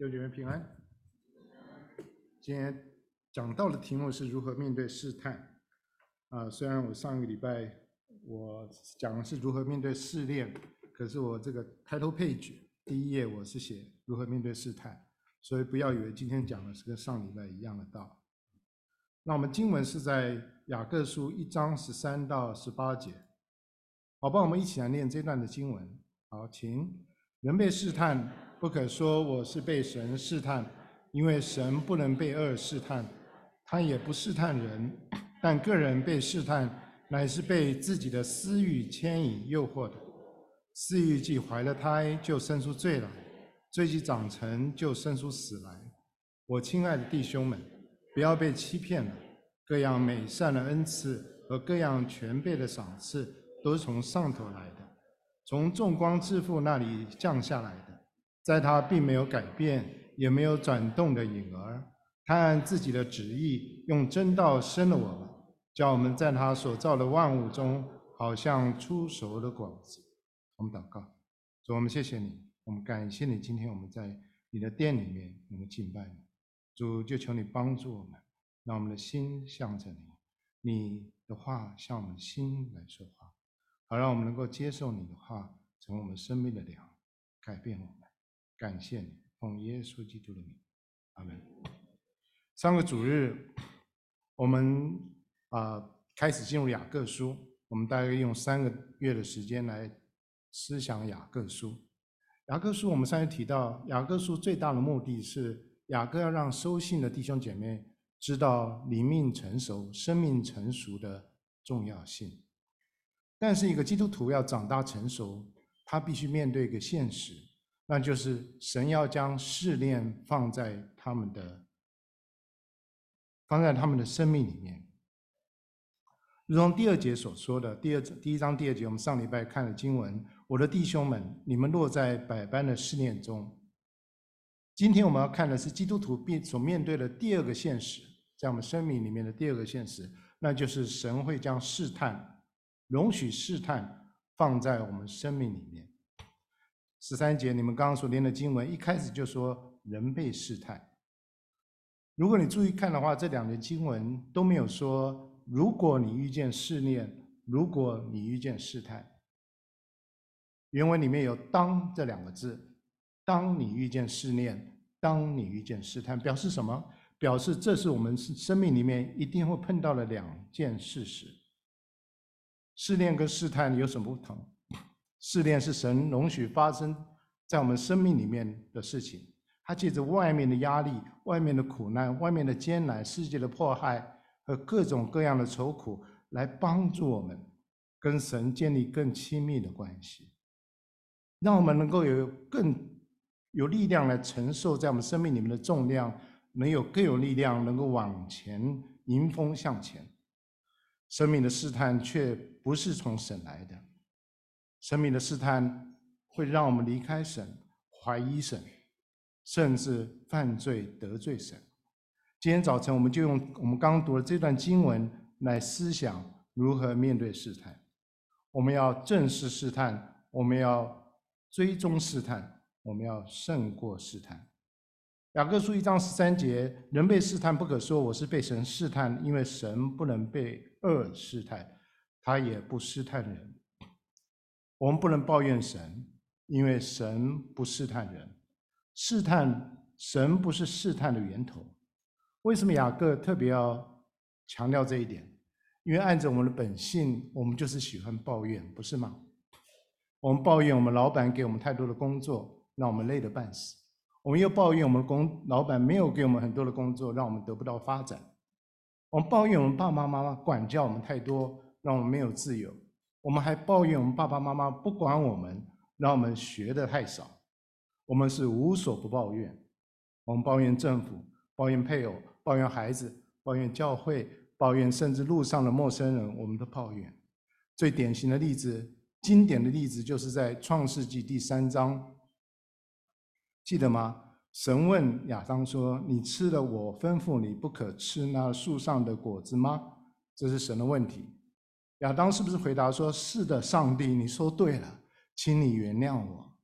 弟兄姐妹平安。今天讲到的题目是如何面对试探。啊，虽然我上个礼拜我讲的是如何面对试炼，可是我这个 title page 第一页我是写如何面对试探，所以不要以为今天讲的是跟上礼拜一样的道。那我们经文是在雅各书一章十三到十八节。好，帮我们一起来念这段的经文。好，请。人被试探，不可说我是被神试探。因为神不能被恶试探，他也不试探人，但个人被试探，乃是被自己的私欲牵引诱惑的。私欲既怀了胎，就生出罪来；罪既长成，就生出死来。我亲爱的弟兄们，不要被欺骗了。各样美善的恩赐和各样全备的赏赐，都是从上头来的，从众光之父那里降下来的，在他并没有改变。也没有转动的影儿，他按自己的旨意用真道生了我们，叫我们在他所造的万物中，好像初熟的果子。我们祷告，主，我们谢谢你，我们感谢你，今天我们在你的殿里面能够敬拜你。主，就求你帮助我们，让我们的心向着你，你的话向我们心来说话，好让我们能够接受你的话，成为我们生命的粮，改变我们。感谢你。奉耶稣基督的名，阿门。上个主日，我们啊、呃、开始进入雅各书，我们大概用三个月的时间来思想雅各书。雅各书我们上次提到，雅各书最大的目的是雅各要让收信的弟兄姐妹知道灵命成熟、生命成熟的重要性。但是一个基督徒要长大成熟，他必须面对一个现实。那就是神要将试炼放在他们的，放在他们的生命里面。如同第二节所说的，第二第一章第二节，我们上礼拜看了经文，我的弟兄们，你们落在百般的试炼中。今天我们要看的是基督徒面所面对的第二个现实，在我们生命里面的第二个现实，那就是神会将试探，容许试探放在我们生命里面。十三节，你们刚刚所念的经文，一开始就说人被试探。如果你注意看的话，这两节经文都没有说，如果你遇见试炼，如果你遇见试探。原文里面有“当”这两个字，当你遇见试炼，当你遇见试探，表示什么？表示这是我们生命里面一定会碰到的两件事实。试炼跟试探有什么不同？试炼是神容许发生在我们生命里面的事情，他借着外面的压力、外面的苦难、外面的艰难、世界的迫害和各种各样的愁苦，来帮助我们跟神建立更亲密的关系，让我们能够有更有力量来承受在我们生命里面的重量，能有更有力量能够往前迎风向前。生命的试探却不是从神来的。神明的试探会让我们离开神、怀疑神，甚至犯罪得罪神。今天早晨，我们就用我们刚刚读的这段经文来思想如何面对试探。我们要正视试探，我们要追踪试探，我们要胜过试探。雅各书一章十三节：人被试探，不可说我是被神试探，因为神不能被恶试探，他也不试探人。我们不能抱怨神，因为神不试探人。试探神不是试探的源头。为什么雅各特别要强调这一点？因为按着我们的本性，我们就是喜欢抱怨，不是吗？我们抱怨我们老板给我们太多的工作，让我们累得半死；我们又抱怨我们工老板没有给我们很多的工作，让我们得不到发展；我们抱怨我们爸爸妈妈管教我们太多，让我们没有自由。我们还抱怨我们爸爸妈妈不管我们，让我们学的太少。我们是无所不抱怨，我们抱怨政府，抱怨配偶，抱怨孩子，抱怨教会，抱怨甚至路上的陌生人，我们都抱怨。最典型的例子，经典的例子，就是在创世纪第三章，记得吗？神问亚当说：“你吃了我吩咐你不可吃那树上的果子吗？”这是神的问题。亚当是不是回答说：“是的，上帝，你说对了，请你原谅我。”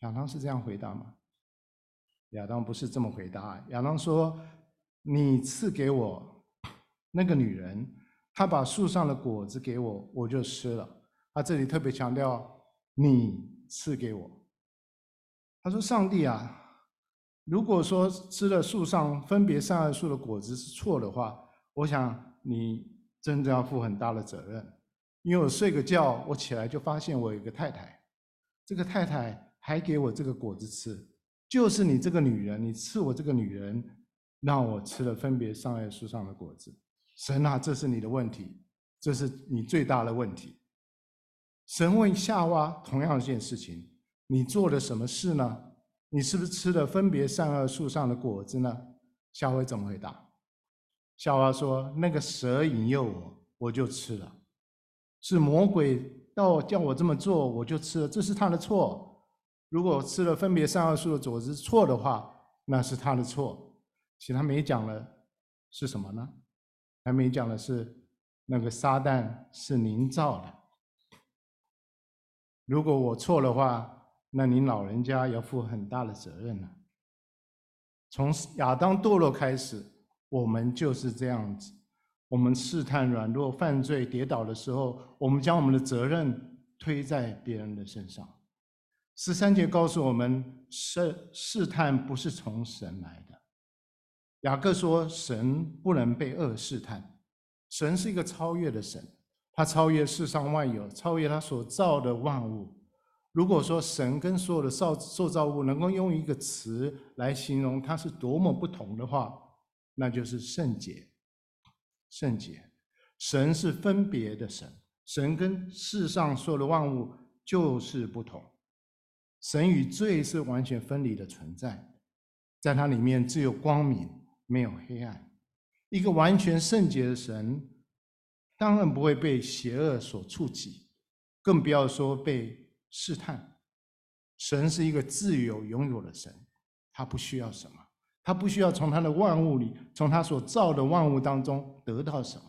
亚当是这样回答吗？亚当不是这么回答。亚当说：“你赐给我 那个女人，她把树上的果子给我，我就吃了。”他这里特别强调“你赐给我”。他说：“上帝啊，如果说吃了树上分别善恶树的果子是错的话，我想你真的要负很大的责任。因为我睡个觉，我起来就发现我有一个太太，这个太太还给我这个果子吃。”就是你这个女人，你赐我这个女人，让我吃了分别善恶树上的果子。神啊，这是你的问题，这是你最大的问题。神问夏娃同样一件事情：你做了什么事呢？你是不是吃了分别善恶树上的果子呢？夏娃怎么回答？夏娃说：那个蛇引诱我，我就吃了。是魔鬼到叫我这么做，我就吃了，这是他的错。如果吃了分别善恶树的果子错的话，那是他的错。其他没讲了是什么呢？还没讲的是那个撒旦是您造的。如果我错的话，那您老人家要负很大的责任了。从亚当堕落开始，我们就是这样子。我们试探、软弱、犯罪、跌倒的时候，我们将我们的责任推在别人的身上。十三节告诉我们，试试探不是从神来的。雅各说，神不能被恶试探，神是一个超越的神，他超越世上万有，超越他所造的万物。如果说神跟所有的造受造物能够用一个词来形容他是多么不同的话，那就是圣洁。圣洁，神是分别的神，神跟世上所有的万物就是不同。神与罪是完全分离的存在，在它里面只有光明，没有黑暗。一个完全圣洁的神，当然不会被邪恶所触及，更不要说被试探。神是一个自由拥有的神，他不需要什么，他不需要从他的万物里，从他所造的万物当中得到什么。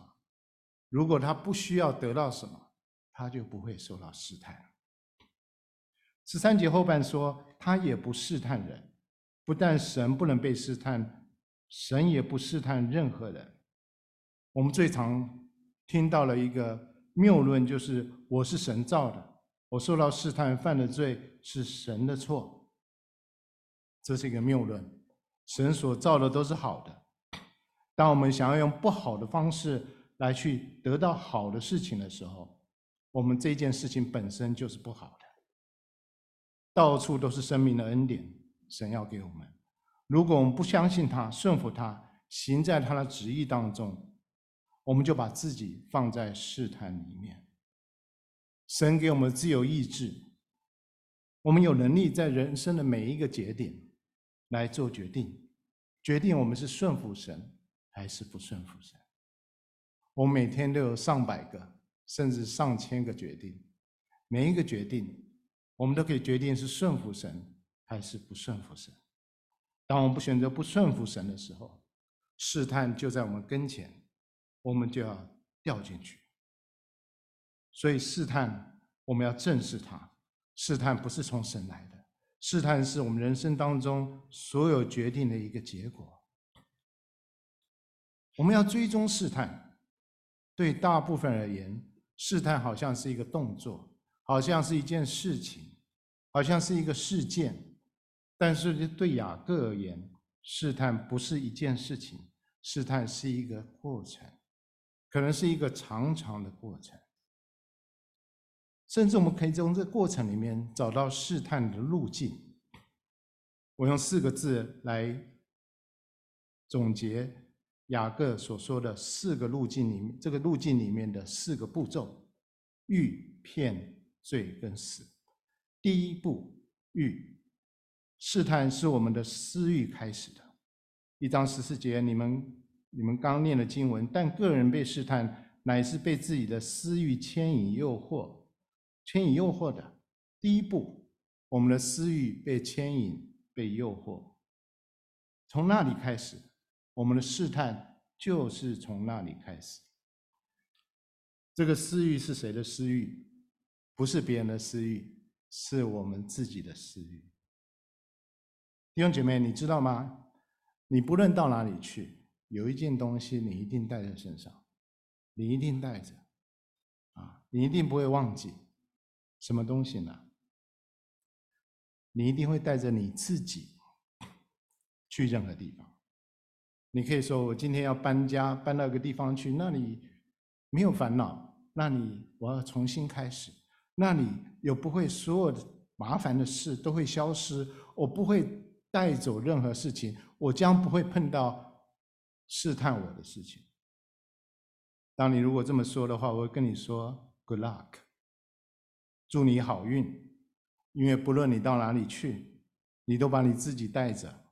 如果他不需要得到什么，他就不会受到试探。十三节后半说，他也不试探人，不但神不能被试探，神也不试探任何人。我们最常听到了一个谬论，就是我是神造的，我受到试探犯的罪是神的错。这是一个谬论，神所造的都是好的。当我们想要用不好的方式来去得到好的事情的时候，我们这件事情本身就是不好的。到处都是生命的恩典，神要给我们。如果我们不相信他，顺服他，行在他的旨意当中，我们就把自己放在试探里面。神给我们自由意志，我们有能力在人生的每一个节点来做决定，决定我们是顺服神还是不顺服神。我每天都有上百个甚至上千个决定，每一个决定。我们都可以决定是顺服神还是不顺服神。当我们不选择不顺服神的时候，试探就在我们跟前，我们就要掉进去。所以试探，我们要正视它。试探不是从神来的，试探是我们人生当中所有决定的一个结果。我们要追踪试探。对大部分而言，试探好像是一个动作。好像是一件事情，好像是一个事件，但是对雅各而言，试探不是一件事情，试探是一个过程，可能是一个长长的过程，甚至我们可以从这个过程里面找到试探的路径。我用四个字来总结雅各所说的四个路径里面，这个路径里面的四个步骤：欲、骗。罪跟死，第一步欲试探是我们的私欲开始的。一章十四节，你们你们刚念的经文，但个人被试探，乃是被自己的私欲牵引诱惑，牵引诱惑的。第一步，我们的私欲被牵引、被诱惑，从那里开始，我们的试探就是从那里开始。这个私欲是谁的私欲？不是别人的私欲，是我们自己的私欲。弟兄姐妹，你知道吗？你不论到哪里去，有一件东西你一定带在身上，你一定带着，啊，你一定不会忘记，什么东西呢？你一定会带着你自己去任何地方。你可以说，我今天要搬家，搬到一个地方去，那里没有烦恼，那里我要重新开始，那里有不会所有的麻烦的事都会消失，我不会带走任何事情，我将不会碰到试探我的事情。当你如果这么说的话，我会跟你说 “Good luck”，祝你好运。因为不论你到哪里去，你都把你自己带着，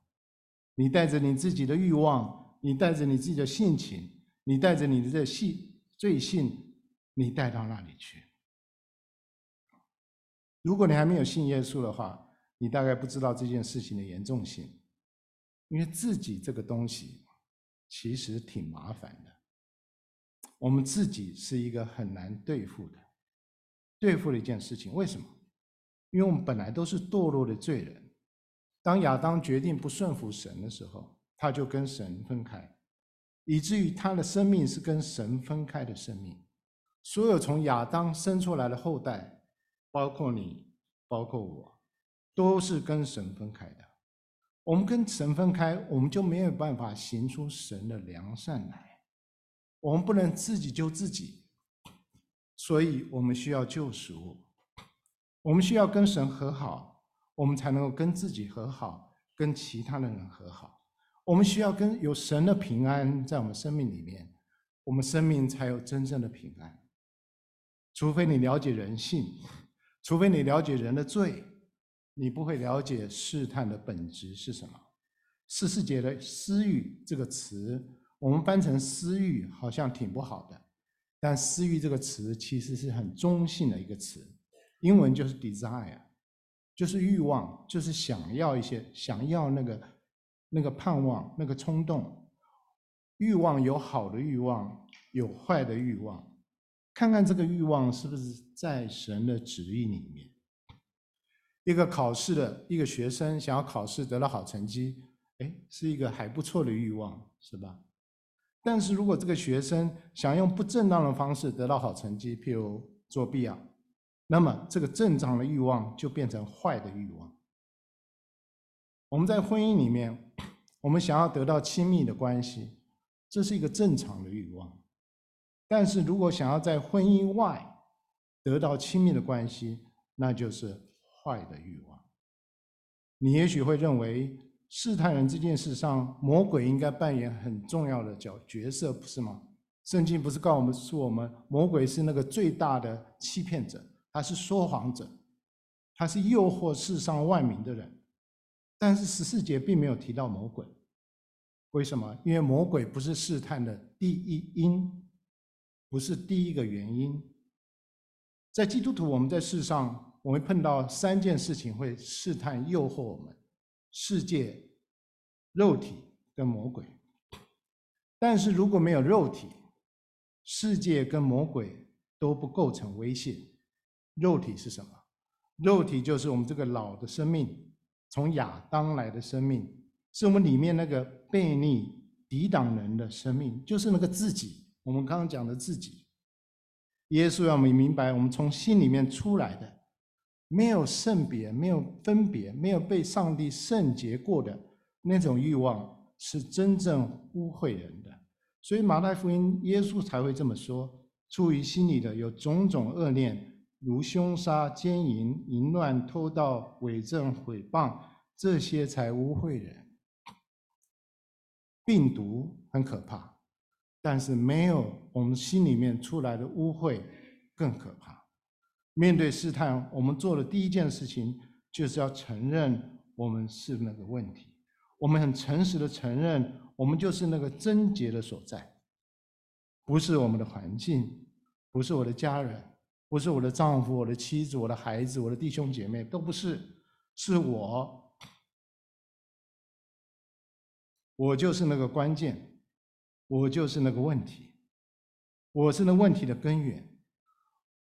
你带着你自己的欲望，你带着你自己的性情，你带着你的这性罪性，你带到那里去？如果你还没有信耶稣的话，你大概不知道这件事情的严重性，因为自己这个东西其实挺麻烦的，我们自己是一个很难对付的，对付的一件事情，为什么？因为我们本来都是堕落的罪人，当亚当决定不顺服神的时候，他就跟神分开，以至于他的生命是跟神分开的生命。所有从亚当生出来的后代，包括你，包括我，都是跟神分开的。我们跟神分开，我们就没有办法行出神的良善来。我们不能自己救自己，所以我们需要救赎。我们需要跟神和好，我们才能够跟自己和好，跟其他的人和好。我们需要跟有神的平安在我们生命里面，我们生命才有真正的平安。除非你了解人性，除非你了解人的罪，你不会了解试探的本质是什么。士师节的私欲这个词，我们翻成私欲好像挺不好的，但私欲这个词其实是很中性的一个词。英文就是 desire，就是欲望，就是想要一些，想要那个那个盼望，那个冲动。欲望有好的欲望，有坏的欲望。看看这个欲望是不是在神的旨意里面。一个考试的一个学生想要考试得到好成绩，哎，是一个还不错的欲望，是吧？但是如果这个学生想用不正当的方式得到好成绩，譬如作弊啊。那么，这个正常的欲望就变成坏的欲望。我们在婚姻里面，我们想要得到亲密的关系，这是一个正常的欲望。但是如果想要在婚姻外得到亲密的关系，那就是坏的欲望。你也许会认为，试探人这件事上，魔鬼应该扮演很重要的角角色，不是吗？圣经不是告诉我们说，我们魔鬼是那个最大的欺骗者。他是说谎者，他是诱惑世上万民的人，但是十四节并没有提到魔鬼，为什么？因为魔鬼不是试探的第一因，不是第一个原因。在基督徒，我们在世上，我们碰到三件事情会试探、诱惑我们：世界、肉体跟魔鬼。但是如果没有肉体，世界跟魔鬼都不构成威胁。肉体是什么？肉体就是我们这个老的生命，从亚当来的生命，是我们里面那个悖逆、抵挡人的生命，就是那个自己。我们刚刚讲的自己，耶稣让我们明白，我们从心里面出来的，没有圣别、没有分别、没有被上帝圣洁过的那种欲望，是真正污秽人的。所以马太福音，耶稣才会这么说：出于心里的有种种恶念。如凶杀、奸淫、淫乱、偷盗、伪证、毁谤，这些才污秽人。病毒很可怕，但是没有我们心里面出来的污秽更可怕。面对试探，我们做的第一件事情就是要承认我们是那个问题。我们很诚实的承认，我们就是那个症结的所在，不是我们的环境，不是我的家人。不是我的丈夫、我的妻子、我的孩子、我的弟兄姐妹，都不是，是我，我就是那个关键，我就是那个问题，我是那问题的根源。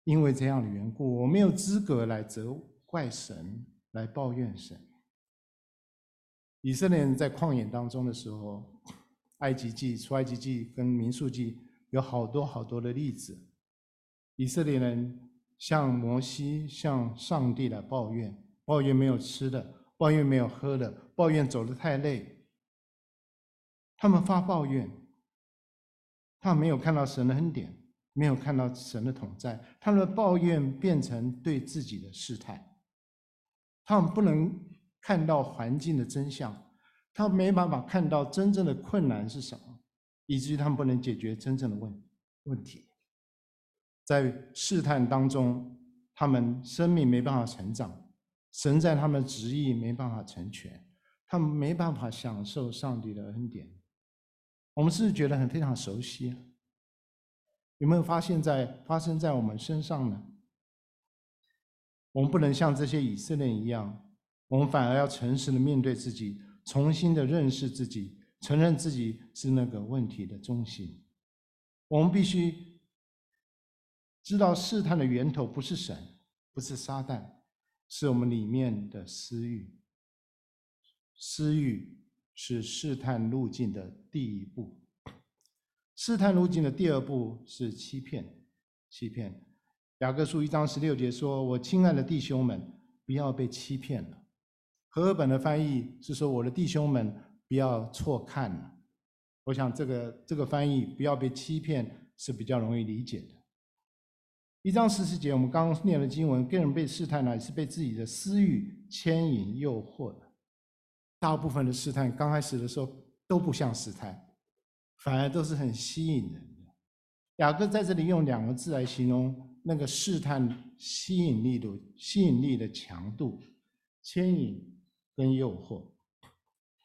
因为这样的缘故，我没有资格来责怪神，来抱怨神。以色列人在旷野当中的时候，埃及记、出埃及记跟民数记有好多好多的例子。以色列人向摩西、向上帝来抱怨，抱怨没有吃的，抱怨没有喝的，抱怨走得太累。他们发抱怨，他没有看到神的恩典，没有看到神的同在，他们的抱怨变成对自己的试探。他们不能看到环境的真相，他们没办法看到真正的困难是什么，以至于他们不能解决真正的问问题。在试探当中，他们生命没办法成长，神在他们的旨意没办法成全，他们没办法享受上帝的恩典。我们是不是觉得很非常熟悉？有没有发现，在发生在我们身上呢？我们不能像这些以色列一样，我们反而要诚实的面对自己，重新的认识自己，承认自己是那个问题的中心。我们必须。知道试探的源头不是神，不是撒旦，是我们里面的私欲。私欲是试探路径的第一步，试探路径的第二步是欺骗。欺骗。雅各书一章十六节说：“我亲爱的弟兄们，不要被欺骗了。”和合本的翻译是说：“我的弟兄们，不要错看了。”我想这个这个翻译“不要被欺骗”是比较容易理解的。一章十四节，我们刚念的经文，个人被试探呢，是被自己的私欲牵引、诱惑的。大部分的试探刚开始的时候都不像试探，反而都是很吸引人的。雅各在这里用两个字来形容那个试探吸引力的吸引力的强度：牵引跟诱惑。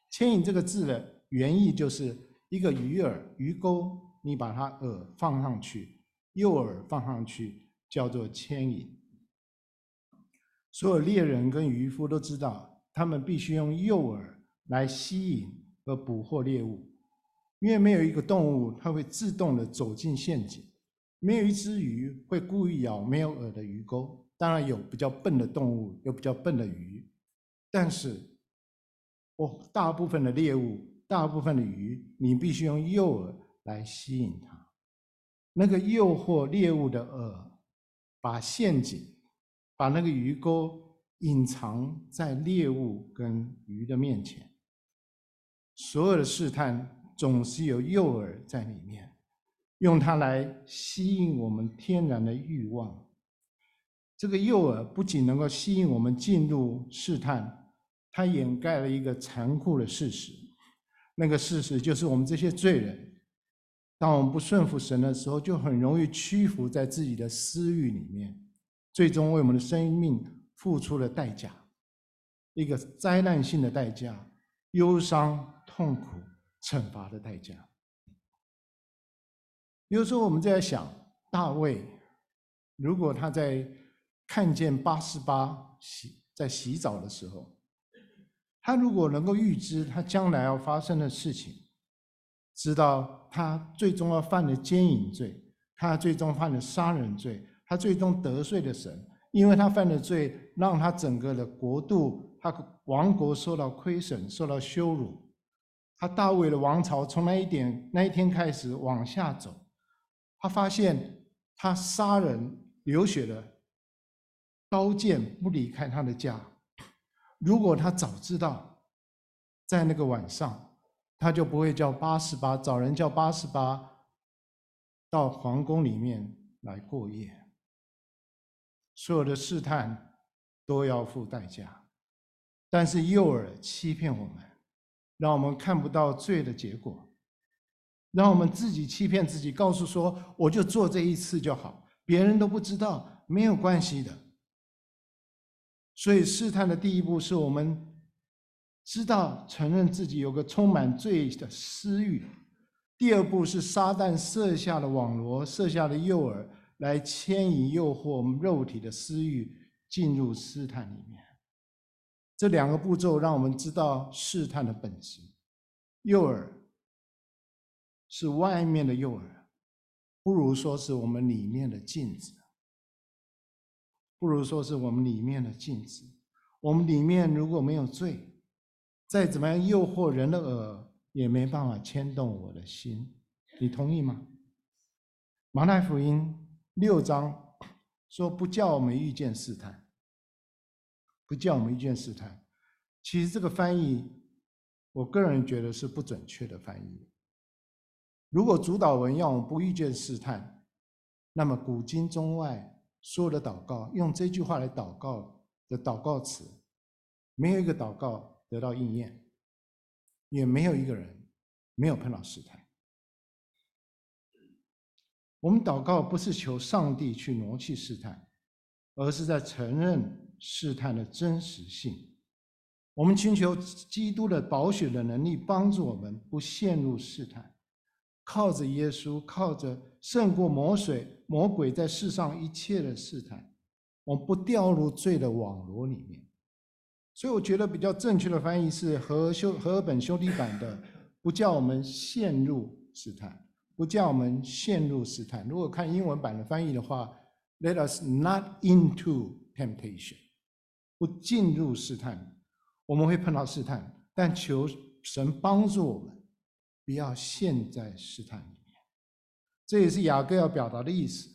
牵引这个字的原意就是一个鱼饵、鱼钩，你把它饵放上去，诱饵放上去。叫做牵引。所有猎人跟渔夫都知道，他们必须用诱饵来吸引和捕获猎物，因为没有一个动物它会自动的走进陷阱，没有一只鱼会故意咬没有饵的鱼钩。当然有比较笨的动物，有比较笨的鱼，但是，哦，大部分的猎物，大部分的鱼，你必须用诱饵来吸引它，那个诱惑猎物的饵。把陷阱，把那个鱼钩隐藏在猎物跟鱼的面前。所有的试探总是有诱饵在里面，用它来吸引我们天然的欲望。这个诱饵不仅能够吸引我们进入试探，它掩盖了一个残酷的事实。那个事实就是我们这些罪人。当我们不顺服神的时候，就很容易屈服在自己的私欲里面，最终为我们的生命付出了代价，一个灾难性的代价，忧伤、痛苦、惩罚的代价。有时候我们在想，大卫如果他在看见八十八洗在洗澡的时候，他如果能够预知他将来要发生的事情。知道他最终要犯的奸淫罪，他最终犯的杀人罪，他最终得罪了神，因为他犯的罪，让他整个的国度，他王国受到亏损，受到羞辱。他大卫的王朝从那一点那一天开始往下走，他发现他杀人流血的刀剑不离开他的家。如果他早知道，在那个晚上。他就不会叫八十八，找人叫八十八到皇宫里面来过夜。所有的试探都要付代价，但是诱饵欺骗我们，让我们看不到罪的结果，让我们自己欺骗自己，告诉说我就做这一次就好，别人都不知道，没有关系的。所以试探的第一步是我们。知道承认自己有个充满罪的私欲，第二步是撒旦设下的网罗，设下的诱饵，来牵引、诱惑我们肉体的私欲进入试探里面。这两个步骤让我们知道试探的本质：诱饵是外面的诱饵，不如说是我们里面的镜子，不如说是我们里面的镜子。我们里面如果没有罪。再怎么样诱惑人的耳，也没办法牵动我的心。你同意吗？马太福音六章说：“不叫我们遇见试探，不叫我们遇见试探。”其实这个翻译，我个人觉得是不准确的翻译。如果主祷文要我们不遇见试探，那么古今中外所有的祷告用这句话来祷告的祷告词，没有一个祷告得到应验，也没有一个人没有碰到试探。我们祷告不是求上帝去挪去试探，而是在承认试探的真实性。我们寻求基督的宝血的能力，帮助我们不陷入试探。靠着耶稣，靠着胜过魔水魔鬼在世上一切的试探，我们不掉入罪的网罗里面。所以，我觉得比较正确的翻译是和修和本修订版的，不叫我们陷入试探。不叫我们陷入试探。如果看英文版的翻译的话，Let us not into temptation，不进入试探。我们会碰到试探，但求神帮助我们，不要陷在试探里面。这也是雅各要表达的意思。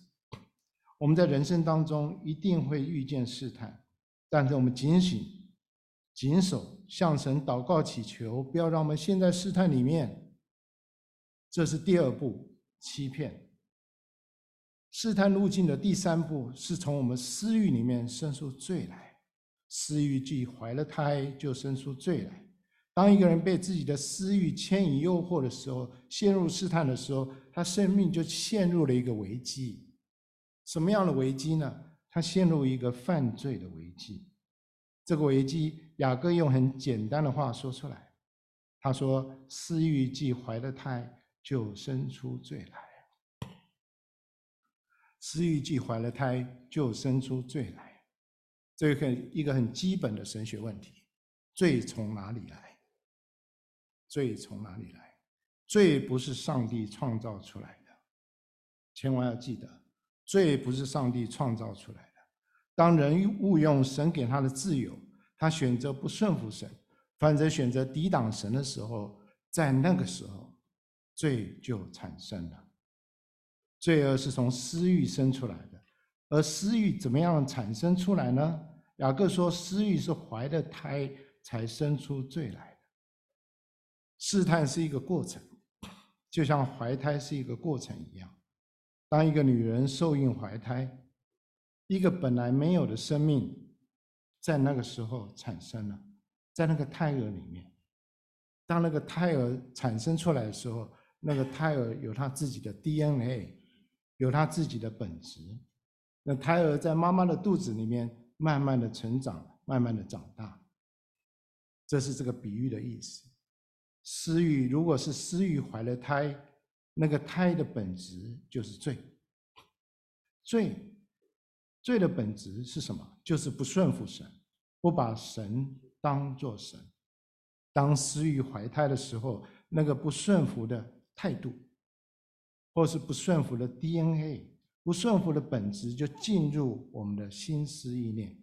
我们在人生当中一定会遇见试探，但是我们警醒、谨守，向神祷告祈求，不要让我们陷在试探里面。这是第二步，欺骗。试探路径的第三步是从我们私欲里面生出罪来。私欲既怀了胎，就生出罪来。当一个人被自己的私欲牵引诱惑的时候，陷入试探的时候，他生命就陷入了一个危机。什么样的危机呢？他陷入一个犯罪的危机。这个危机，雅各用很简单的话说出来。他说：“私欲既怀了胎。”就生出罪来，私欲既怀了胎，就生出罪来。这个很一个很基本的神学问题：罪从哪里来？罪从哪里来？罪不是上帝创造出来的，千万要记得，罪不是上帝创造出来的。当人误用神给他的自由，他选择不顺服神，反而选择抵挡神的时候，在那个时候。罪就产生了，罪恶是从私欲生出来的，而私欲怎么样产生出来呢？雅各说，私欲是怀了胎才生出罪来的。试探是一个过程，就像怀胎是一个过程一样。当一个女人受孕怀胎，一个本来没有的生命，在那个时候产生了，在那个胎儿里面。当那个胎儿产生出来的时候，那个胎儿有他自己的 DNA，有他自己的本质。那胎儿在妈妈的肚子里面慢慢的成长，慢慢的长大。这是这个比喻的意思。私欲如果是私欲怀了胎，那个胎的本质就是罪。罪，罪的本质是什么？就是不顺服神，不把神当作神。当私欲怀胎的时候，那个不顺服的。态度，或是不顺服的 DNA，不顺服的本质就进入我们的心思意念，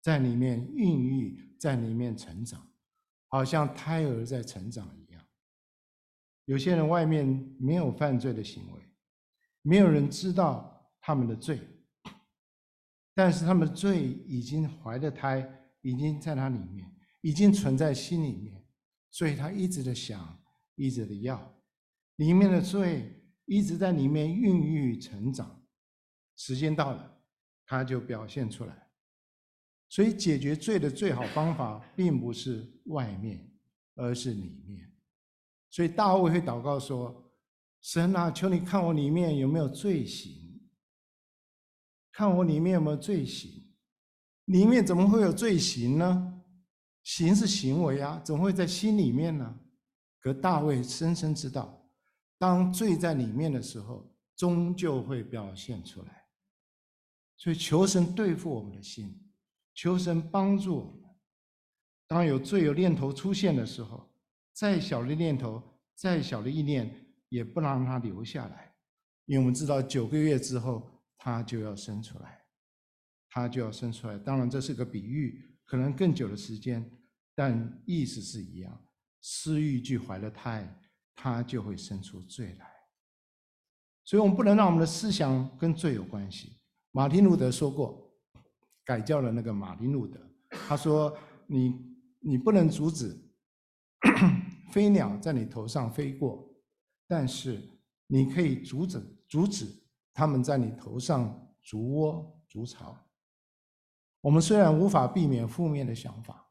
在里面孕育，在里面成长，好像胎儿在成长一样。有些人外面没有犯罪的行为，没有人知道他们的罪，但是他们的罪已经怀了胎，已经在他里面，已经存在心里面，所以他一直的想，一直的要。里面的罪一直在里面孕育成长，时间到了，它就表现出来。所以解决罪的最好方法，并不是外面，而是里面。所以大卫会祷告说：“神啊，求你看我里面有没有罪行，看我里面有没有罪行。里面怎么会有罪行呢？行是行为啊，怎么会在心里面呢？可大卫深深知道。”当罪在里面的时候，终究会表现出来。所以求神对付我们的心，求神帮助我们。当有罪有念头出现的时候，再小的念头，再小的意念，也不让它留下来，因为我们知道九个月之后，它就要生出来，它就要生出来。当然这是个比喻，可能更久的时间，但意思是一样。私欲既怀的胎，他就会生出罪来。所以，我们不能让我们的思想跟罪有关系。马丁路德说过，改教了那个马丁路德，他说：“你你不能阻止 飞鸟在你头上飞过，但是你可以阻止阻止他们在你头上筑窝筑巢。”我们虽然无法避免负面的想法，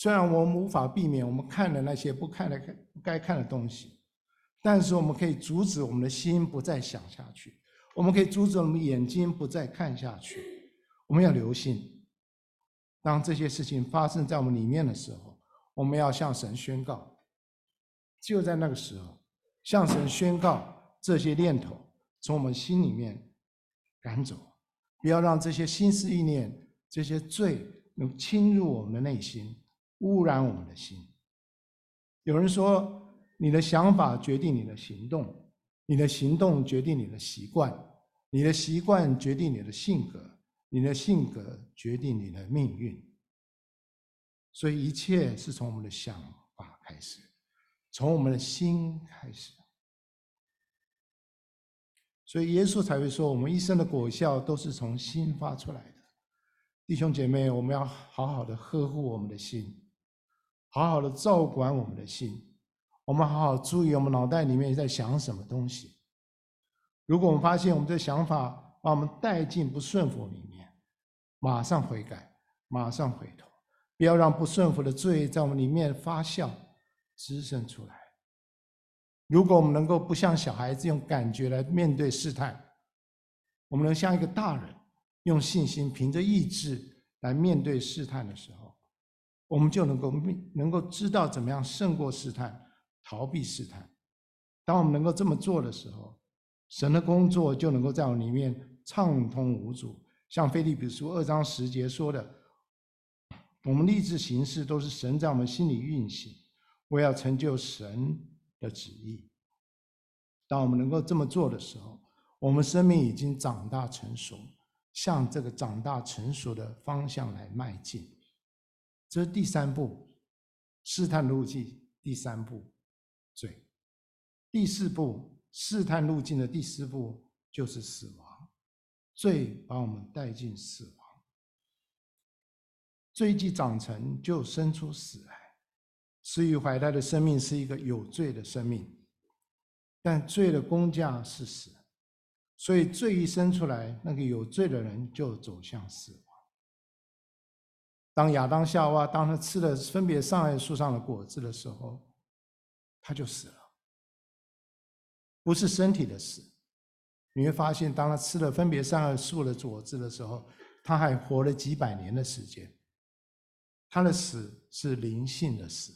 虽然我们无法避免我们看的那些不看的该看的东西。但是我们可以阻止我们的心不再想下去，我们可以阻止我们眼睛不再看下去。我们要留心，当这些事情发生在我们里面的时候，我们要向神宣告。就在那个时候，向神宣告这些念头从我们心里面赶走，不要让这些心思意念、这些罪能侵入我们的内心，污染我们的心。有人说。你的想法决定你的行动，你的行动决定你的习惯，你的习惯决定你的性格，你的性格决定你的命运。所以一切是从我们的想法开始，从我们的心开始。所以耶稣才会说，我们一生的果效都是从心发出来的。弟兄姐妹，我们要好好的呵护我们的心，好好的照管我们的心。我们好好注意，我们脑袋里面在想什么东西。如果我们发现我们的想法把我们带进不顺服里面，马上悔改，马上回头，不要让不顺服的罪在我们里面发酵滋生出来。如果我们能够不像小孩子用感觉来面对试探，我们能像一个大人用信心凭着意志来面对试探的时候，我们就能够能够知道怎么样胜过试探。逃避试探，当我们能够这么做的时候，神的工作就能够在我里面畅通无阻。像腓立比书二章十节说的：“我们立志行事，都是神在我们心里运行，为要成就神的旨意。”当我们能够这么做的时候，我们生命已经长大成熟，向这个长大成熟的方向来迈进。这是第三步，试探路径。第三步。罪，第四步试探路径的第四步就是死亡，罪把我们带进死亡。罪既长成，就生出死来。死于怀胎的生命是一个有罪的生命，但罪的工价是死，所以罪一生出来，那个有罪的人就走向死。当亚当夏娃当他吃了分别善恶树上的果子的时候，他就死了，不是身体的死。你会发现，当他吃了分别善恶树的果子的时候，他还活了几百年的时间。他的死是灵性的死，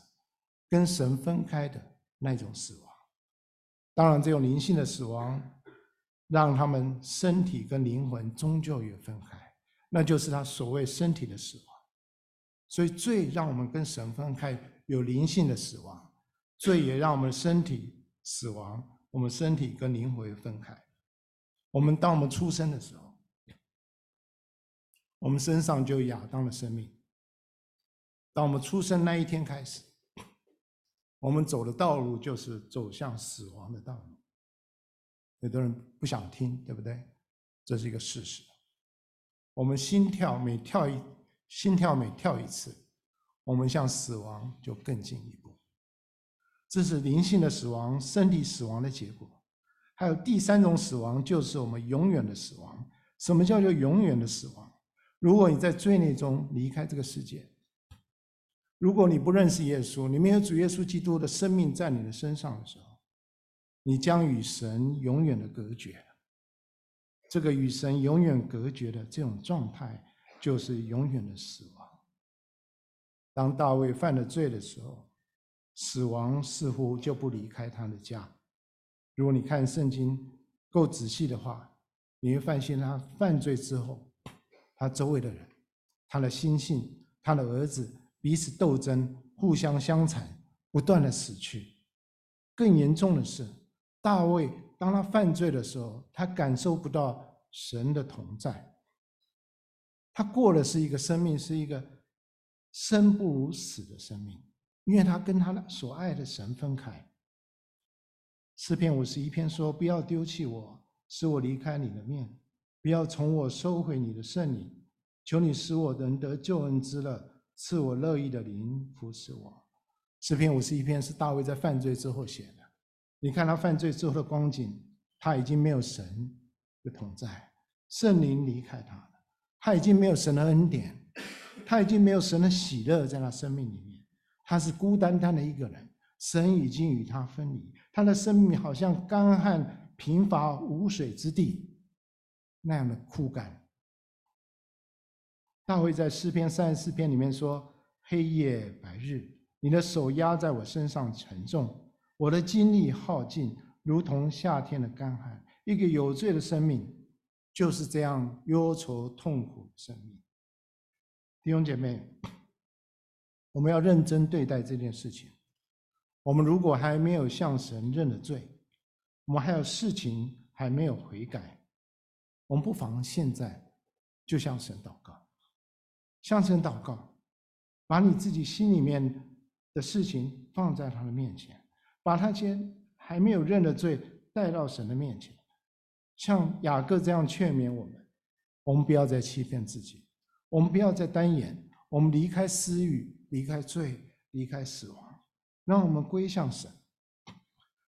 跟神分开的那种死亡。当然，这种灵性的死亡，让他们身体跟灵魂终究也分开，那就是他所谓身体的死亡。所以，罪让我们跟神分开，有灵性的死亡。罪也让我们身体死亡，我们身体跟灵魂分开。我们当我们出生的时候，我们身上就亚当的生命。当我们出生那一天开始，我们走的道路就是走向死亡的道路。有的人不想听，对不对？这是一个事实。我们心跳每跳一，心跳每跳一次，我们向死亡就更进一步。这是灵性的死亡，身体死亡的结果。还有第三种死亡，就是我们永远的死亡。什么叫做永远的死亡？如果你在罪孽中离开这个世界，如果你不认识耶稣，你没有主耶稣基督的生命在你的身上的时候，你将与神永远的隔绝。这个与神永远隔绝的这种状态，就是永远的死亡。当大卫犯了罪的时候，死亡似乎就不离开他的家。如果你看圣经够仔细的话，你会发现他犯罪之后，他周围的人、他的心性、他的儿子彼此斗争，互相相残，不断的死去。更严重的是，大卫当他犯罪的时候，他感受不到神的同在。他过的是一个生命，是一个生不如死的生命，因为他跟他的所爱的神分开。诗篇五十一篇说：“不要丢弃我，使我离开你的面；不要从我收回你的圣灵。求你使我能得救恩之乐，赐我乐意的灵服侍我。”诗篇五十一篇是大卫在犯罪之后写的。你看他犯罪之后的光景，他已经没有神的同在，圣灵离开他，他已经没有神的恩典，他已经没有神的喜乐在他生命里面，他是孤单单的一个人，神已经与他分离，他的生命好像干旱贫乏无水之地那样的枯干。大卫在诗篇三十四篇里面说：“黑夜白日。”你的手压在我身上沉重，我的精力耗尽，如同夏天的干旱。一个有罪的生命就是这样忧愁痛苦的生命。弟兄姐妹，我们要认真对待这件事情。我们如果还没有向神认了罪，我们还有事情还没有悔改，我们不妨现在就向神祷告，向神祷告，把你自己心里面。的事情放在他的面前，把他先还没有认的罪带到神的面前，像雅各这样劝勉我们：我们不要再欺骗自己，我们不要再单言，我们离开私欲，离开罪，离开死亡，让我们归向神。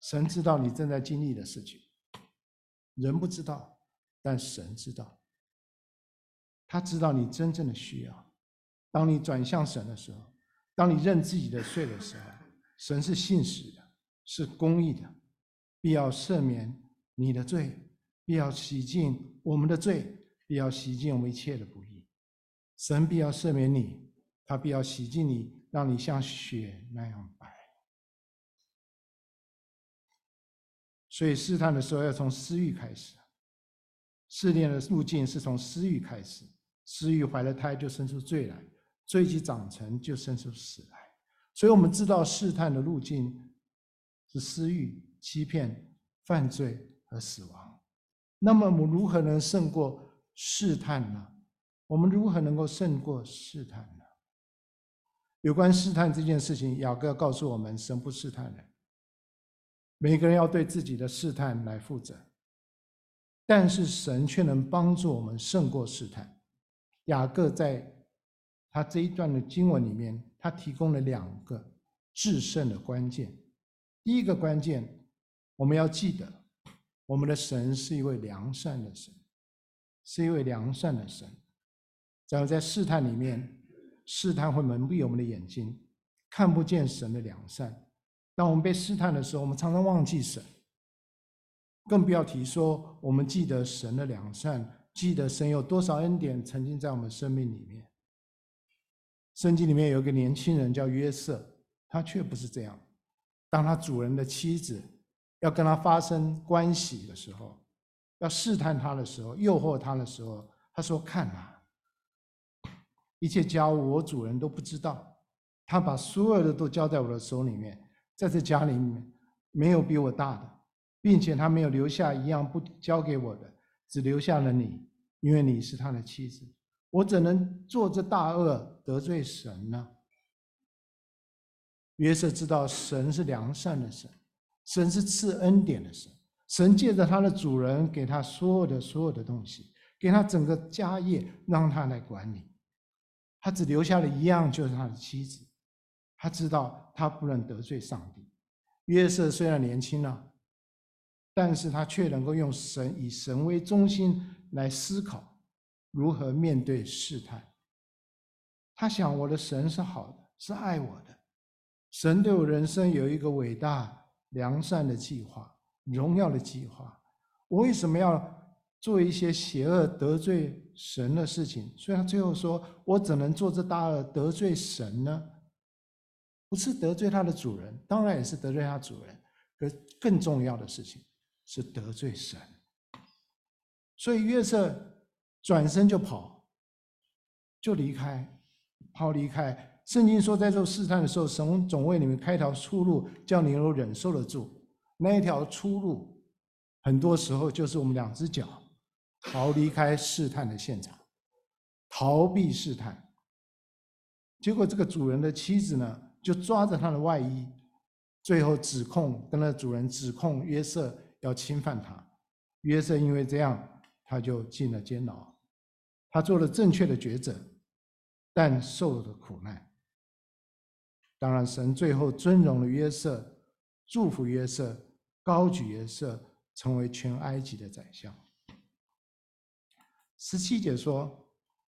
神知道你正在经历的事情，人不知道，但神知道。他知道你真正的需要。当你转向神的时候。当你认自己的罪的时候，神是信实的，是公义的，必要赦免你的罪，必要洗净我们的罪，必要洗净我们一切的不义。神必要赦免你，他必要洗净你，让你像雪那样白。所以试探的时候要从私欲开始，试炼的路径是从私欲开始，私欲怀了胎就生出罪来。罪既长成，就生出死来。所以，我们知道试探的路径是私欲、欺骗、犯罪和死亡。那么，我们如何能胜过试探呢？我们如何能够胜过试探呢？有关试探这件事情，雅各告诉我们：神不试探人，每个人要对自己的试探来负责。但是，神却能帮助我们胜过试探。雅各在。他这一段的经文里面，他提供了两个制胜的关键。第一个关键，我们要记得，我们的神是一位良善的神，是一位良善的神。假如在试探里面，试探会蒙蔽我们的眼睛，看不见神的良善。当我们被试探的时候，我们常常忘记神，更不要提说我们记得神的良善，记得神有多少恩典曾经在我们生命里面。圣经里面有一个年轻人叫约瑟，他却不是这样。当他主人的妻子要跟他发生关系的时候，要试探他的时候，诱惑他的时候，他说：“看啊，一切家务我主人都不知道。他把所有的都交在我的手里面，在这家里面没有比我大的，并且他没有留下一样不交给我的，只留下了你，因为你是他的妻子。”我怎能做这大恶得罪神呢？约瑟知道神是良善的神，神是赐恩典的神，神借着他的主人给他所有的所有的东西，给他整个家业让他来管理，他只留下了一样，就是他的妻子。他知道他不能得罪上帝。约瑟虽然年轻了，但是他却能够用神以神为中心来思考。如何面对试探？他想，我的神是好的，是爱我的。神对我人生有一个伟大良善的计划，荣耀的计划。我为什么要做一些邪恶得罪神的事情？所以他最后说：“我怎能做这大恶得罪神呢？不是得罪他的主人，当然也是得罪他主人。可更重要的事情是得罪神。”所以约瑟。转身就跑，就离开，跑离开。圣经说，在做试探的时候，神总为你们开条出路，叫你能忍受得住。那一条出路，很多时候就是我们两只脚逃离开试探的现场，逃避试探。结果这个主人的妻子呢，就抓着他的外衣，最后指控跟那主人指控约瑟要侵犯他。约瑟因为这样，他就进了监牢。他做了正确的抉择，但受了苦难。当然，神最后尊荣了约瑟，祝福约瑟，高举约瑟，成为全埃及的宰相。十七节说，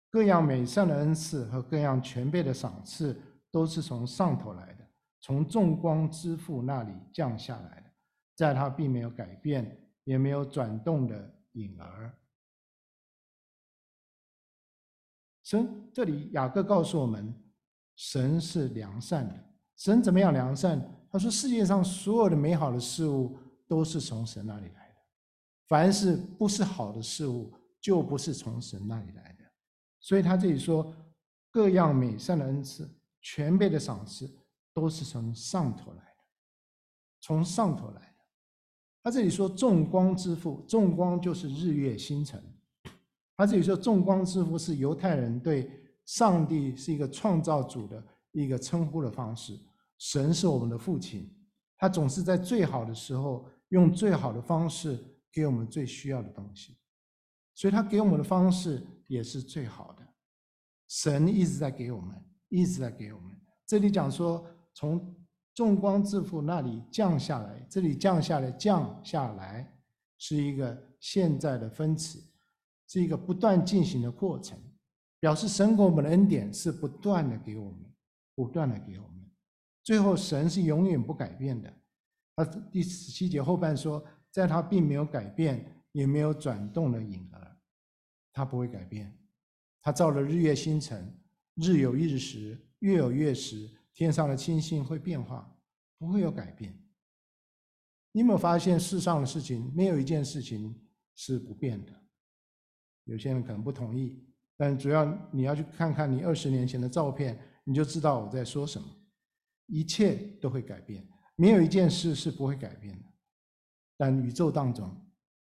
各样美善的恩赐和各样全备的赏赐，都是从上头来的，从众光之父那里降下来的，在他并没有改变，也没有转动的影儿。神这里雅各告诉我们，神是良善的。神怎么样良善？他说，世界上所有的美好的事物都是从神那里来的，凡是不是好的事物，就不是从神那里来的，所以他这里说，各样美善的恩赐、全备的赏赐，都是从上头来的，从上头来的。他这里说众光之父，众光就是日月星辰。他这里说众光之父是犹太人对上帝是一个创造主的一个称呼的方式，神是我们的父亲，他总是在最好的时候用最好的方式给我们最需要的东西。所以他给我们的方式也是最好的，神一直在给我们，一直在给我们。这里讲说从众光之父那里降下来，这里降下来，降下来是一个现在的分词，是一个不断进行的过程，表示神给我们的恩典是不断的给我们，不断的给我们，最后神是永远不改变的。他第十七节后半说，在他并没有改变，也没有转动的影儿。他不会改变，他造了日月星辰，日有日时，月有月时，天上的星星会变化，不会有改变。你有没有发现世上的事情没有一件事情是不变的？有些人可能不同意，但主要你要去看看你二十年前的照片，你就知道我在说什么。一切都会改变，没有一件事是不会改变的。但宇宙当中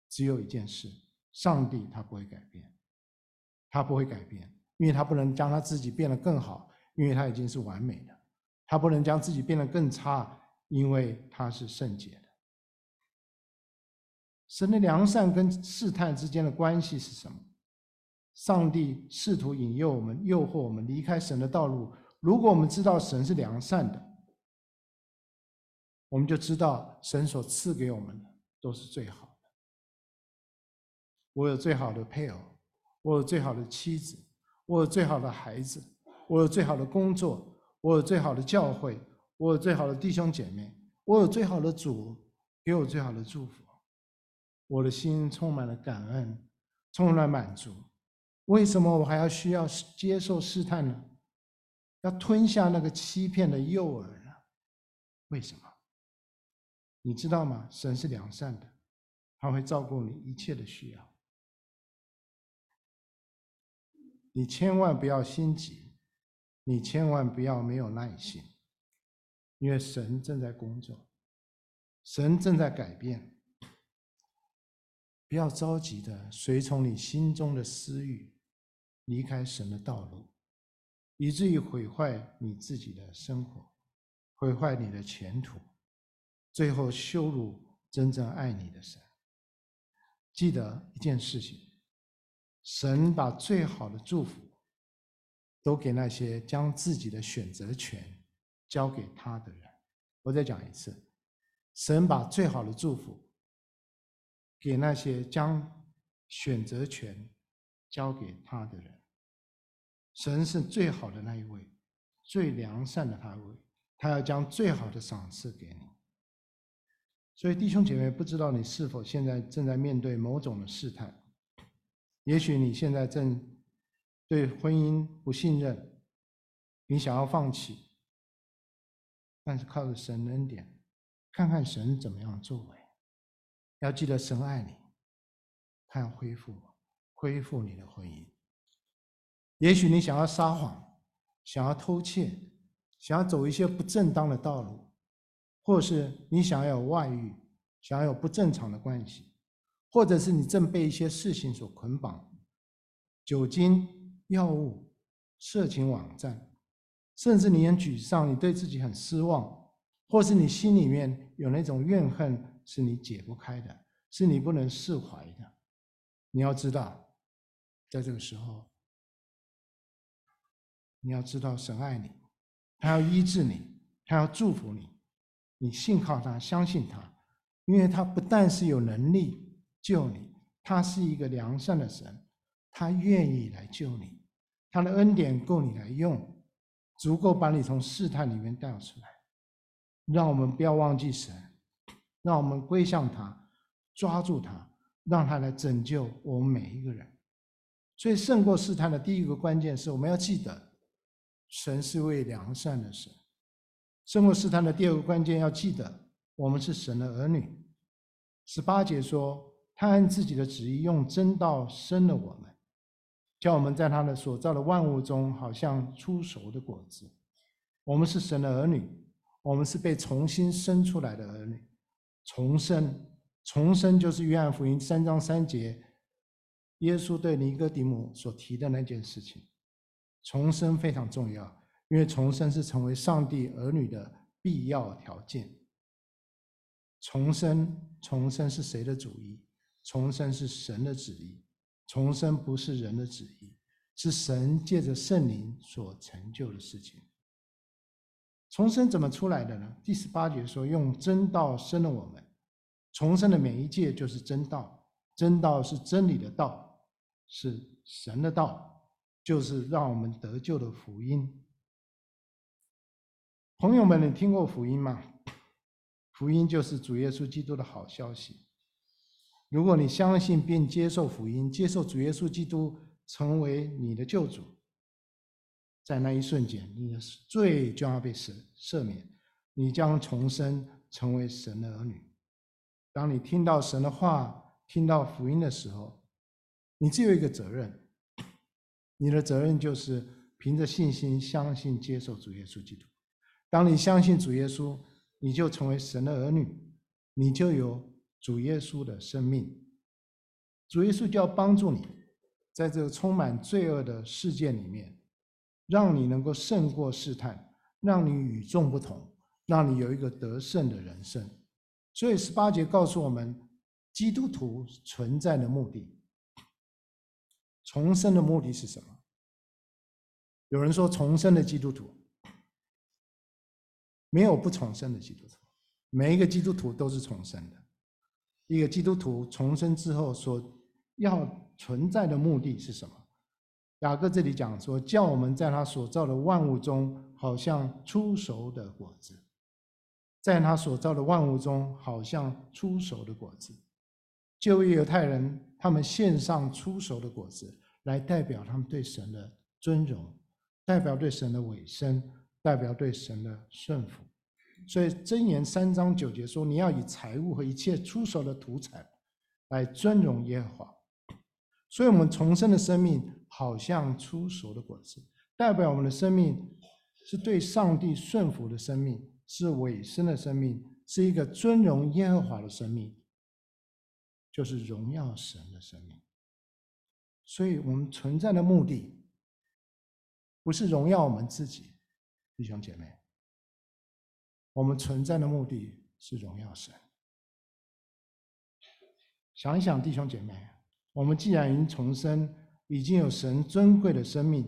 只有一件事。上帝他不会改变，他不会改变，因为他不能将他自己变得更好，因为他已经是完美的；他不能将自己变得更差，因为他是圣洁的。神的良善跟试探之间的关系是什么？上帝试图引诱我们、诱惑我们离开神的道路。如果我们知道神是良善的，我们就知道神所赐给我们的都是最好的。我有最好的配偶，我有最好的妻子，我有最好的孩子，我有最好的工作，我有最好的教会，我有最好的弟兄姐妹，我有最好的主给我最好的祝福，我的心充满了感恩，充满了满足。为什么我还要需要接受试探呢？要吞下那个欺骗的诱饵呢？为什么？你知道吗？神是良善的，他会照顾你一切的需要。你千万不要心急，你千万不要没有耐心，因为神正在工作，神正在改变。不要着急的随从你心中的私欲，离开神的道路，以至于毁坏你自己的生活，毁坏你的前途，最后羞辱真正爱你的神。记得一件事情。神把最好的祝福都给那些将自己的选择权交给他的人。我再讲一次，神把最好的祝福给那些将选择权交给他的人。神是最好的那一位，最良善的那一位，他要将最好的赏赐给你。所以弟兄姐妹，不知道你是否现在正在面对某种的试探？也许你现在正对婚姻不信任，你想要放弃，但是靠着神恩典，看看神怎么样作为。要记得神爱你，他要恢复，恢复你的婚姻。也许你想要撒谎，想要偷窃，想要走一些不正当的道路，或是你想要有外遇，想要有不正常的关系。或者是你正被一些事情所捆绑，酒精、药物、色情网站，甚至你很沮丧，你对自己很失望，或是你心里面有那种怨恨，是你解不开的，是你不能释怀的。你要知道，在这个时候，你要知道神爱你，他要医治你，他要祝福你，你信靠他，相信他，因为他不但是有能力救你，他是一个良善的神，他愿意来救你，他的恩典够你来用。足够把你从试探里面带出来，让我们不要忘记神，让我们归向他，抓住他，让他来拯救我们每一个人。所以胜过试探的第一个关键是我们要记得，神是位良善的神。胜过试探的第二个关键要记得，我们是神的儿女。十八节说，他按自己的旨意用真道生了我们。叫我们在他的所造的万物中，好像初熟的果子。我们是神的儿女，我们是被重新生出来的儿女。重生，重生就是约翰福音三章三节，耶稣对尼哥底母所提的那件事情。重生非常重要，因为重生是成为上帝儿女的必要条件。重生，重生是谁的主意？重生是神的旨意。重生不是人的旨意，是神借着圣灵所成就的事情。重生怎么出来的呢？第十八节说：“用真道生了我们。”重生的每一诫就是真道，真道是真理的道，是神的道，就是让我们得救的福音。朋友们，你听过福音吗？福音就是主耶稣基督的好消息。如果你相信并接受福音，接受主耶稣基督成为你的救主，在那一瞬间，你的罪就要被赦赦免，你将重生成为神的儿女。当你听到神的话、听到福音的时候，你只有一个责任，你的责任就是凭着信心相信、接受主耶稣基督。当你相信主耶稣，你就成为神的儿女，你就有。主耶稣的生命，主耶稣就要帮助你，在这个充满罪恶的世界里面，让你能够胜过试探，让你与众不同，让你有一个得胜的人生。所以十八节告诉我们，基督徒存在的目的，重生的目的是什么？有人说，重生的基督徒没有不重生的基督徒，每一个基督徒都是重生的。一个基督徒重生之后所要存在的目的是什么？雅各这里讲说，叫我们在他所造的万物中，好像初熟的果子，在他所造的万物中，好像初熟的果子。旧约犹太人，他们献上初熟的果子，来代表他们对神的尊荣，代表对神的委身，代表对神的顺服。所以箴言三章九节说：“你要以财物和一切初熟的土产来尊荣耶和华。”所以，我们重生的生命好像初熟的果子，代表我们的生命是对上帝顺服的生命，是委身的生命，是一个尊荣耶和华的生命，就是荣耀神的生命。所以，我们存在的目的不是荣耀我们自己，弟兄姐妹。我们存在的目的是荣耀神。想一想，弟兄姐妹，我们既然已经重生，已经有神尊贵的生命，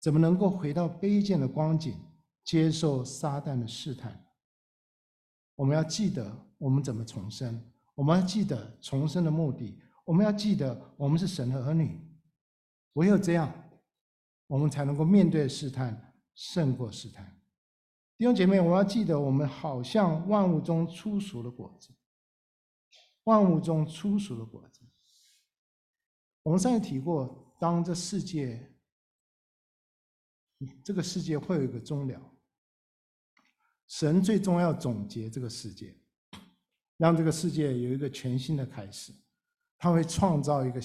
怎么能够回到卑贱的光景，接受撒旦的试探？我们要记得我们怎么重生，我们要记得重生的目的，我们要记得我们是神的儿女。唯有这样，我们才能够面对试探，胜过试探。弟兄姐妹，我要记得，我们好像万物中初熟的果子，万物中初熟的果子。我们上次提过，当这世界，这个世界会有一个终了，神最终要总结这个世界，让这个世界有一个全新的开始，他会创造一个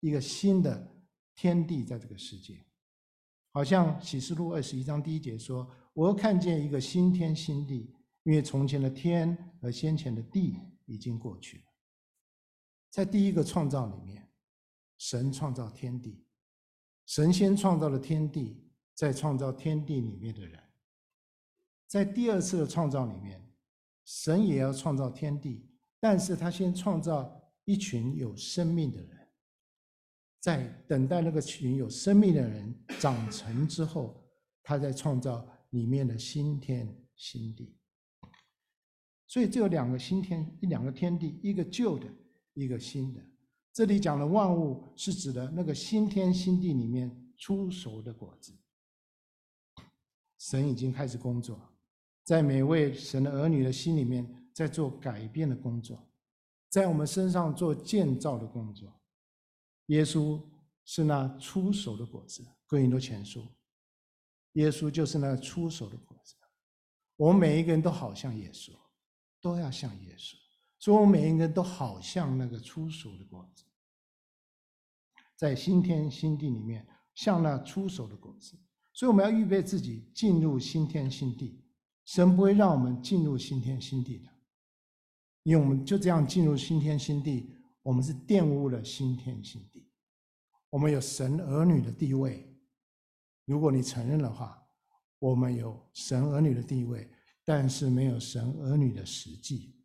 一个新的天地在这个世界，好像启示录二十一章第一节说。我看见一个新天新地，因为从前的天和先前的地已经过去了。在第一个创造里面，神创造天地，神先创造了天地，在创造天地里面的人。在第二次的创造里面，神也要创造天地，但是他先创造一群有生命的人，在等待那个群有生命的人长成之后，他再创造里面的新天新地。所以，这有两个新天，一两个天地，一个旧的，一个新的。这里讲的万物是指的那个新天新地里面初熟的果子。神已经开始工作。在每位神的儿女的心里面，在做改变的工作，在我们身上做建造的工作。耶稣是那初熟的果子，哥林多前书。耶稣就是那初熟的果子。我们每一个人都好像耶稣，都要像耶稣，所以我们每一个人都好像那个初熟的果子，在新天新地里面，像那出手的果子。所以我们要预备自己进入新天新地。神不会让我们进入新天新地的，因为我们就这样进入新天新地，我们是玷污了新天新地。我们有神儿女的地位，如果你承认的话，我们有神儿女的地位，但是没有神儿女的实际。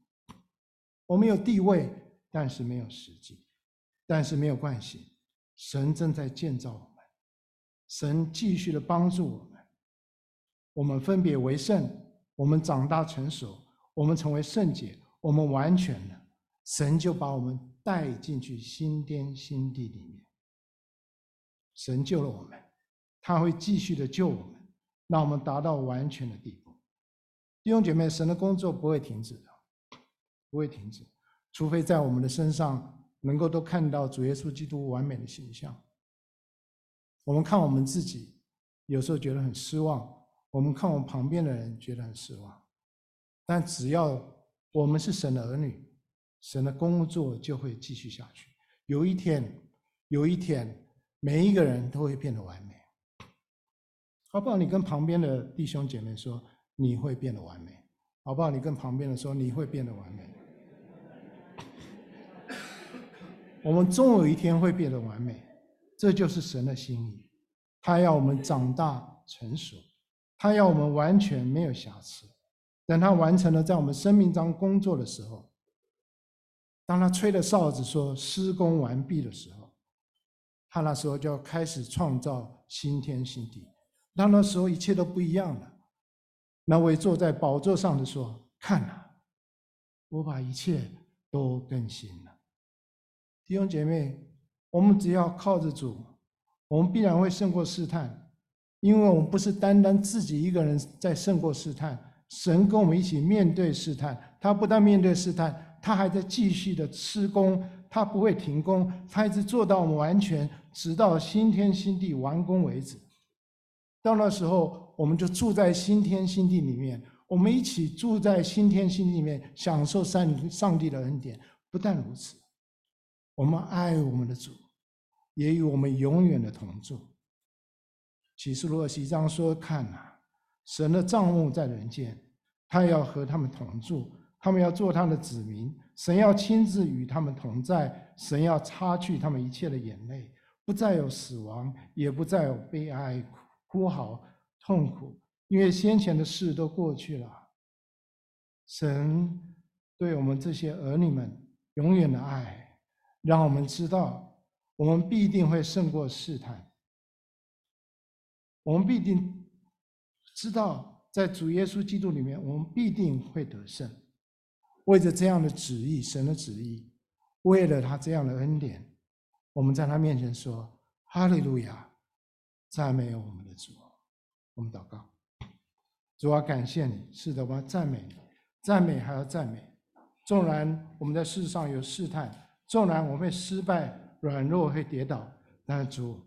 我们有地位，但是没有实际。但是没有关系，神正在建造我们，神继续的帮助我们，我们分别为圣。我们长大成熟，我们成为圣洁，我们完全了，神就把我们带进去新天新地里面。神救了我们，他会继续的救我们，让我们达到完全的地步。弟兄姐妹，神的工作不会停止的，不会停止，除非在我们的身上能够都看到主耶稣基督完美的形象。我们看我们自己，有时候觉得很失望。我们看我们旁边的人觉得很失望，但只要我们是神的儿女，神的工作就会继续下去。有一天，有一天，每一个人都会变得完美。好不好？你跟旁边的弟兄姐妹说，你会变得完美。好不好？你跟旁边的说，你会变得完美。我们终有一天会变得完美，这就是神的心意。他要我们长大成熟。他要我们完全没有瑕疵，等他完成了在我们生命中工作的时候，当他吹了哨子说施工完毕的时候，他那时候就要开始创造新天新地。那那时候一切都不一样了。那位坐在宝座上的说：“看哪，我把一切都更新了。”弟兄姐妹，我们只要靠着主，我们必然会胜过试探。因为我们不是单单自己一个人在胜过试探，神跟我们一起面对试探。他不但面对试探，他还在继续的施工，他不会停工，他一直做到我们完全，直到新天新地完工为止。到那时候，我们就住在新天新地里面，我们一起住在新天新地里面，享受上上帝的恩典。不但如此，我们爱我们的主，也与我们永远的同住。启示录十一章说：“看呐，神的帐幕在人间，他要和他们同住，他们要做他的子民。神要亲自与他们同在，神要擦去他们一切的眼泪，不再有死亡，也不再有悲哀、哭嚎、痛苦，因为先前的事都过去了。神对我们这些儿女们永远的爱，让我们知道，我们必定会胜过试探。”我们必定知道，在主耶稣基督里面，我们必定会得胜。为着这样的旨意，神的旨意，为了他这样的恩典，我们在他面前说：“哈利路亚，赞美我们的主。”我们祷告，主啊，感谢你，是的，我要赞美你，赞美还要赞美。纵然我们在世上有试探，纵然我们会失败、软弱、会跌倒，但是主，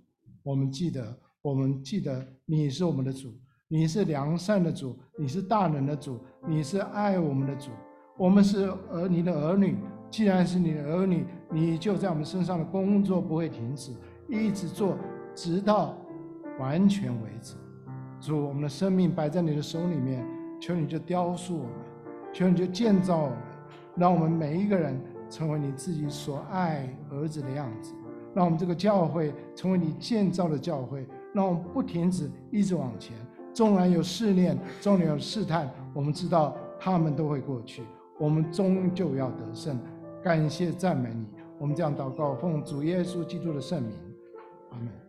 我们记得。我们记得你是我们的主，你是良善的主，你是大能的主，你是爱我们的主。我们是儿你的儿女，既然是你的儿女，你就在我们身上的工作不会停止，一直做，直到完全为止。主，我们的生命摆在你的手里面，求你就雕塑我们，求你就建造我们，让我们每一个人成为你自己所爱儿子的样子，让我们这个教会成为你建造的教会。让我们不停止，一直往前。纵然有试炼，纵然有试探，我们知道他们都会过去，我们终究要得胜。感谢赞美你，我们这样祷告，奉主耶稣基督的圣名，阿门。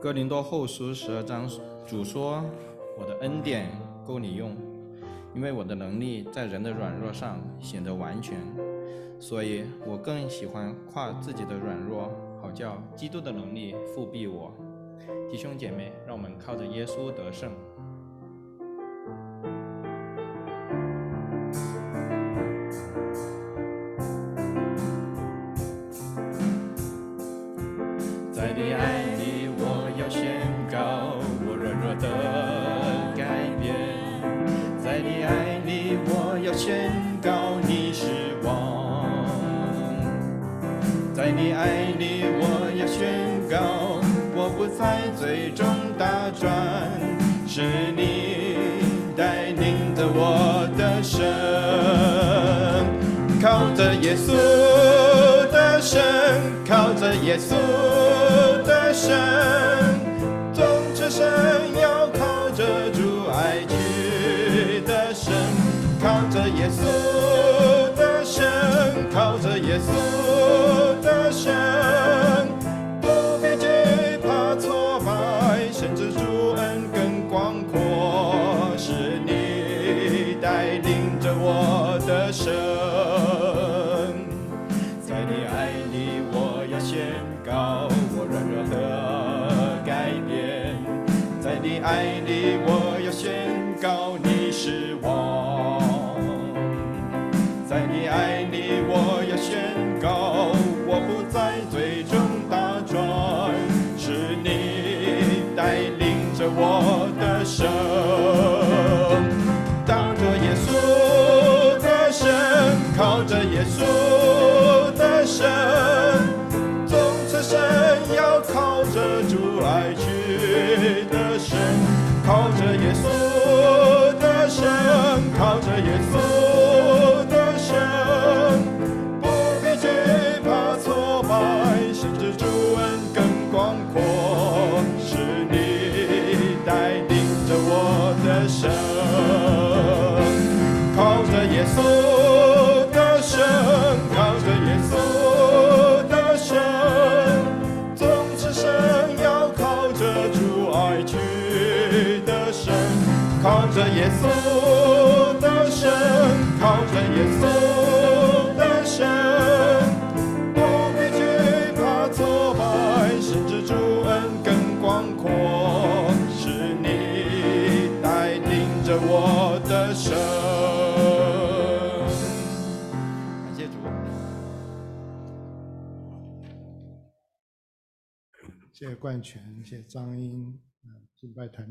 哥林多后书十二章，主说：“我的恩典够你用，因为我的能力在人的软弱上显得完全，所以我更喜欢夸自己的软弱，好叫基督的能力复庇我。”弟兄姐妹，让我们靠着耶稣得胜。爱耶稣的神，靠着耶稣的神，不必惧怕挫败，甚至主恩更广阔，是你带领着我的生。感谢主，谢谢冠全，谢谢张英，敬拜团队。